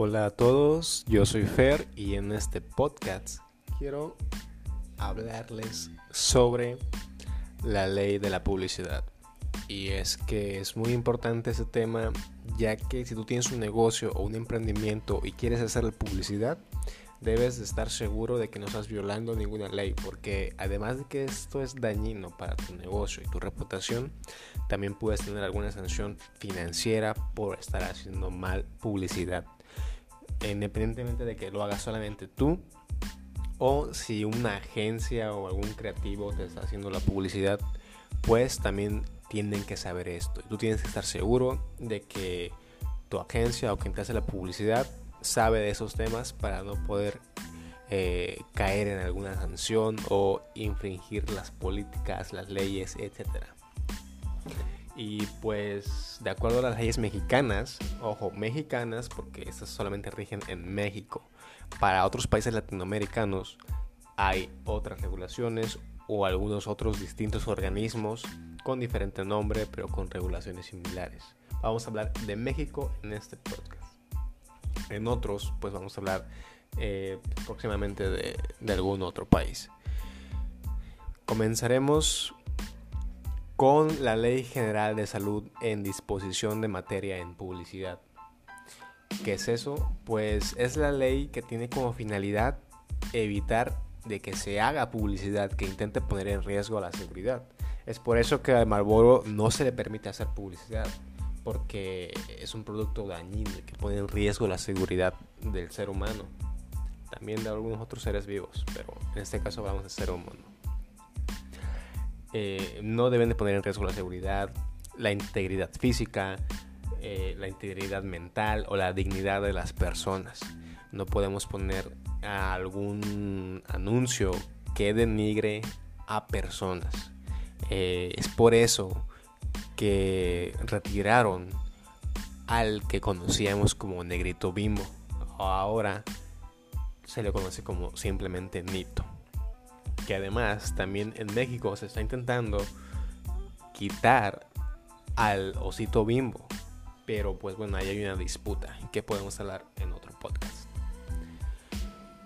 Hola a todos, yo soy Fer y en este podcast quiero hablarles sobre la ley de la publicidad. Y es que es muy importante ese tema ya que si tú tienes un negocio o un emprendimiento y quieres hacer publicidad, debes de estar seguro de que no estás violando ninguna ley, porque además de que esto es dañino para tu negocio y tu reputación, también puedes tener alguna sanción financiera por estar haciendo mal publicidad independientemente de que lo hagas solamente tú o si una agencia o algún creativo te está haciendo la publicidad, pues también tienen que saber esto. Tú tienes que estar seguro de que tu agencia o quien te hace la publicidad sabe de esos temas para no poder eh, caer en alguna sanción o infringir las políticas, las leyes, etcétera. Y pues de acuerdo a las leyes mexicanas, ojo, mexicanas porque estas solamente rigen en México. Para otros países latinoamericanos hay otras regulaciones o algunos otros distintos organismos con diferente nombre pero con regulaciones similares. Vamos a hablar de México en este podcast. En otros pues vamos a hablar eh, próximamente de, de algún otro país. Comenzaremos con la Ley General de Salud en disposición de materia en publicidad. ¿Qué es eso? Pues es la ley que tiene como finalidad evitar de que se haga publicidad que intente poner en riesgo la seguridad. Es por eso que al Marlboro no se le permite hacer publicidad, porque es un producto dañino que pone en riesgo la seguridad del ser humano, también de algunos otros seres vivos, pero en este caso hablamos de ser humano. Eh, no deben de poner en riesgo la seguridad, la integridad física, eh, la integridad mental o la dignidad de las personas. No podemos poner algún anuncio que denigre a personas. Eh, es por eso que retiraron al que conocíamos como Negrito Bimbo. Ahora se le conoce como simplemente Nito que además también en México se está intentando quitar al osito bimbo. Pero pues bueno, ahí hay una disputa que podemos hablar en otro podcast.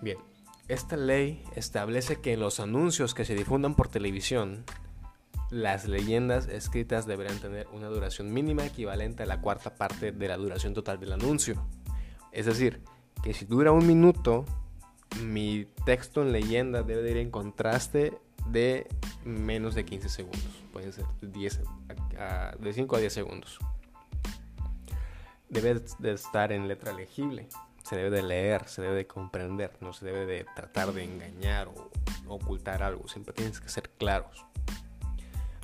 Bien, esta ley establece que en los anuncios que se difundan por televisión, las leyendas escritas deberán tener una duración mínima equivalente a la cuarta parte de la duración total del anuncio. Es decir, que si dura un minuto, mi texto en leyenda debe ir en contraste de menos de 15 segundos. Pueden ser 10, de 5 a 10 segundos. Debe de estar en letra legible. Se debe de leer, se debe de comprender. No se debe de tratar de engañar o ocultar algo. Siempre tienes que ser claros.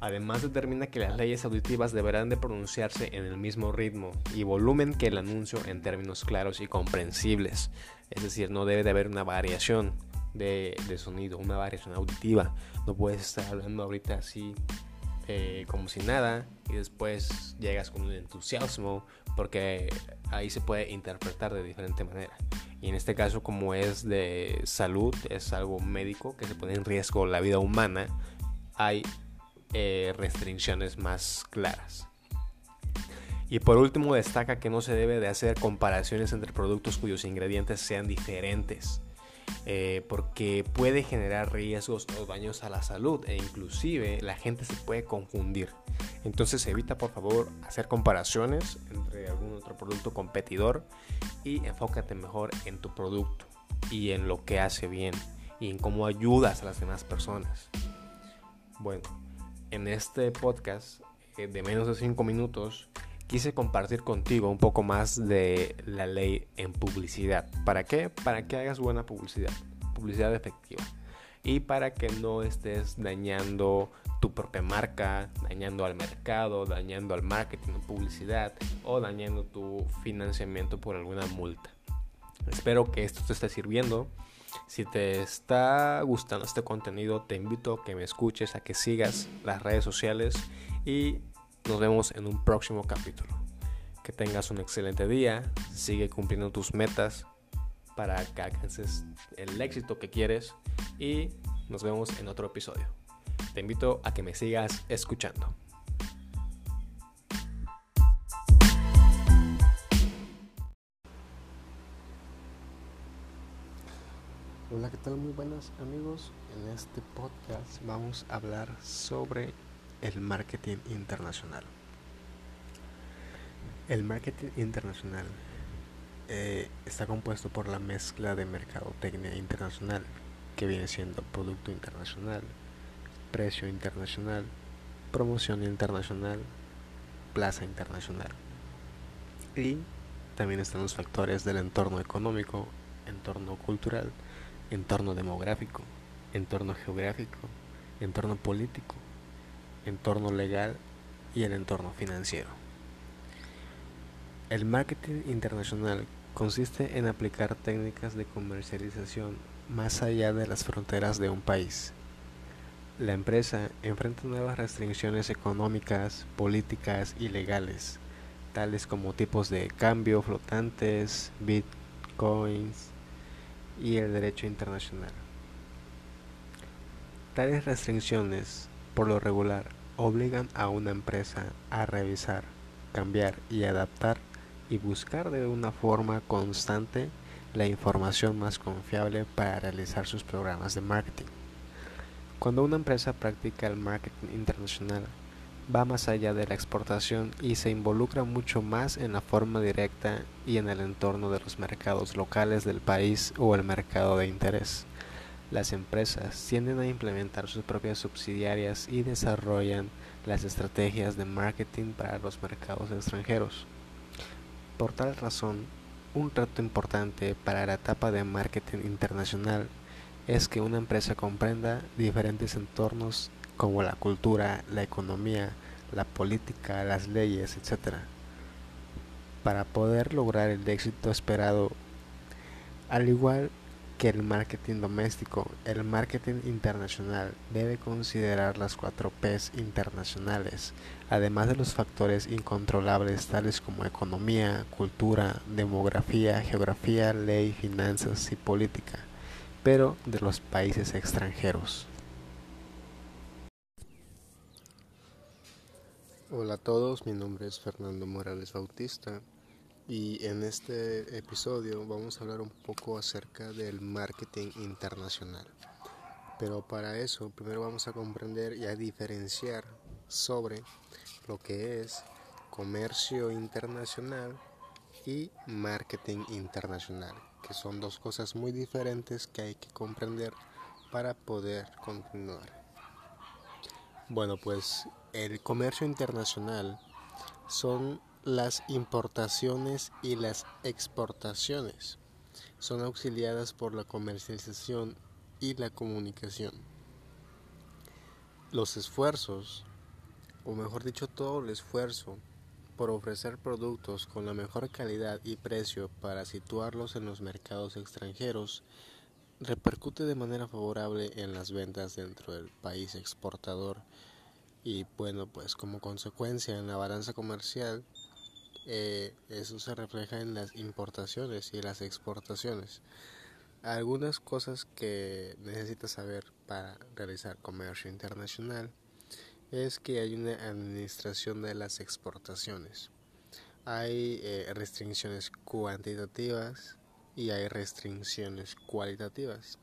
Además determina que las leyes auditivas deberán de pronunciarse en el mismo ritmo y volumen que el anuncio en términos claros y comprensibles. Es decir, no debe de haber una variación de, sonido, una variación auditiva. No puedes estar hablando ahorita así eh, como si nada y después llegas con un entusiasmo porque ahí se puede interpretar de diferente manera. Y en este caso como es de salud, es algo médico que se pone en riesgo la vida humana, hay eh, restricciones más claras. Y por último destaca que no se debe de hacer comparaciones entre productos cuyos ingredientes sean diferentes, eh, porque puede generar riesgos o daños a la salud e inclusive la gente se puede confundir. Entonces evita por favor hacer comparaciones entre algún otro producto competidor y enfócate mejor en tu producto y en lo que hace bien y en cómo ayudas a las demás personas. Bueno, en este podcast eh, de menos de 5 minutos quise compartir contigo un poco más de la ley en publicidad. ¿Para qué? Para que hagas buena publicidad, publicidad efectiva. Y para que no estés dañando tu propia marca, dañando al mercado, dañando al marketing publicidad o dañando tu financiamiento por alguna multa. Espero que esto te esté sirviendo. Si te está gustando este contenido, te invito a que me escuches, a que sigas las redes sociales y nos vemos en un próximo capítulo. Que tengas un excelente día, sigue cumpliendo tus metas para que alcances el éxito que quieres y nos vemos en otro episodio. Te invito a que me sigas escuchando. Hola, ¿qué tal? Muy buenas amigos. En este podcast vamos a hablar sobre el marketing internacional. El marketing internacional eh, está compuesto por la mezcla de mercadotecnia internacional, que viene siendo producto internacional, precio internacional, promoción internacional, plaza internacional. Y también están los factores del entorno económico, entorno cultural, entorno demográfico, entorno geográfico, entorno político, entorno legal y el entorno financiero. El marketing internacional consiste en aplicar técnicas de comercialización más allá de las fronteras de un país. La empresa enfrenta nuevas restricciones económicas, políticas y legales, tales como tipos de cambio flotantes, bitcoins, y el derecho internacional. Tales restricciones, por lo regular, obligan a una empresa a revisar, cambiar y adaptar y buscar de una forma constante la información más confiable para realizar sus programas de marketing. Cuando una empresa practica el marketing internacional, va más allá de la exportación y se involucra mucho más en la forma directa y en el entorno de los mercados locales del país o el mercado de interés. Las empresas tienden a implementar sus propias subsidiarias y desarrollan las estrategias de marketing para los mercados extranjeros. Por tal razón, un reto importante para la etapa de marketing internacional es que una empresa comprenda diferentes entornos como la cultura, la economía, la política, las leyes, etc. Para poder lograr el éxito esperado, al igual que el marketing doméstico, el marketing internacional debe considerar las cuatro Ps internacionales, además de los factores incontrolables tales como economía, cultura, demografía, geografía, ley, finanzas y política, pero de los países extranjeros. Hola a todos, mi nombre es Fernando Morales Bautista y en este episodio vamos a hablar un poco acerca del marketing internacional. Pero para eso primero vamos a comprender y a diferenciar sobre lo que es comercio internacional y marketing internacional, que son dos cosas muy diferentes que hay que comprender para poder continuar. Bueno, pues el comercio internacional son las importaciones y las exportaciones. Son auxiliadas por la comercialización y la comunicación. Los esfuerzos, o mejor dicho todo el esfuerzo, por ofrecer productos con la mejor calidad y precio para situarlos en los mercados extranjeros repercute de manera favorable en las ventas dentro del país exportador y bueno pues como consecuencia en la balanza comercial eh, eso se refleja en las importaciones y las exportaciones. Algunas cosas que necesitas saber para realizar comercio internacional es que hay una administración de las exportaciones. Hay eh, restricciones cuantitativas y hay restricciones cualitativas.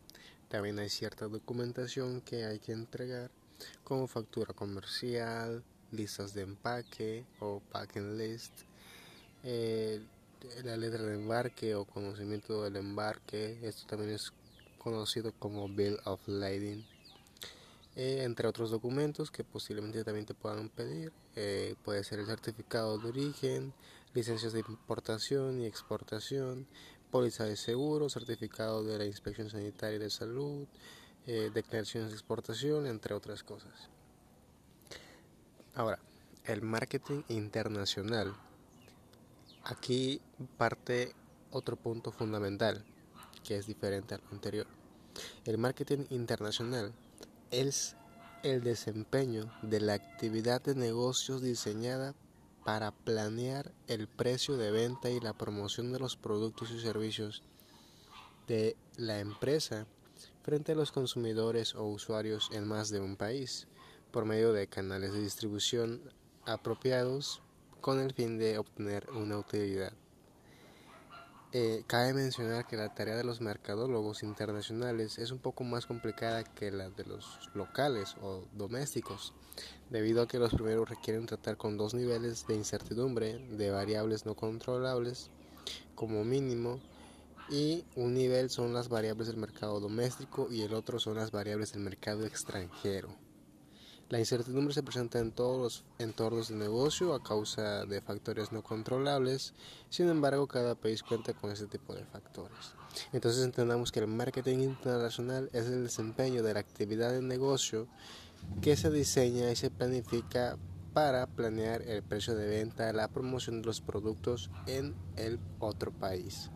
También hay cierta documentación que hay que entregar como factura comercial, listas de empaque o packing list, eh, la letra de embarque o conocimiento del embarque, esto también es conocido como Bill of Lading, eh, entre otros documentos que posiblemente también te puedan pedir, eh, puede ser el certificado de origen, licencias de importación y exportación, póliza de seguro, certificado de la inspección sanitaria y de salud, eh, declaraciones de exportación, entre otras cosas. Ahora, el marketing internacional. Aquí parte otro punto fundamental que es diferente al anterior. El marketing internacional es el desempeño de la actividad de negocios diseñada para planear el precio de venta y la promoción de los productos y servicios de la empresa frente a los consumidores o usuarios en más de un país por medio de canales de distribución apropiados con el fin de obtener una utilidad. eh, cabe mencionar que la tarea de los mercadólogos internacionales es un poco más complicada que la de los locales o domésticos, debido a que los primeros requieren tratar con dos niveles de incertidumbre de variables no controlables como mínimo y un nivel son las variables del mercado doméstico y el otro son las variables del mercado extranjero. La incertidumbre se presenta en todos los entornos de negocio a causa de factores no controlables, sin embargo cada país cuenta con ese tipo de factores. Entonces entendamos que el marketing internacional es el desempeño de la actividad de negocio que se diseña y se planifica para planear el precio de venta, la promoción de los productos en el otro país.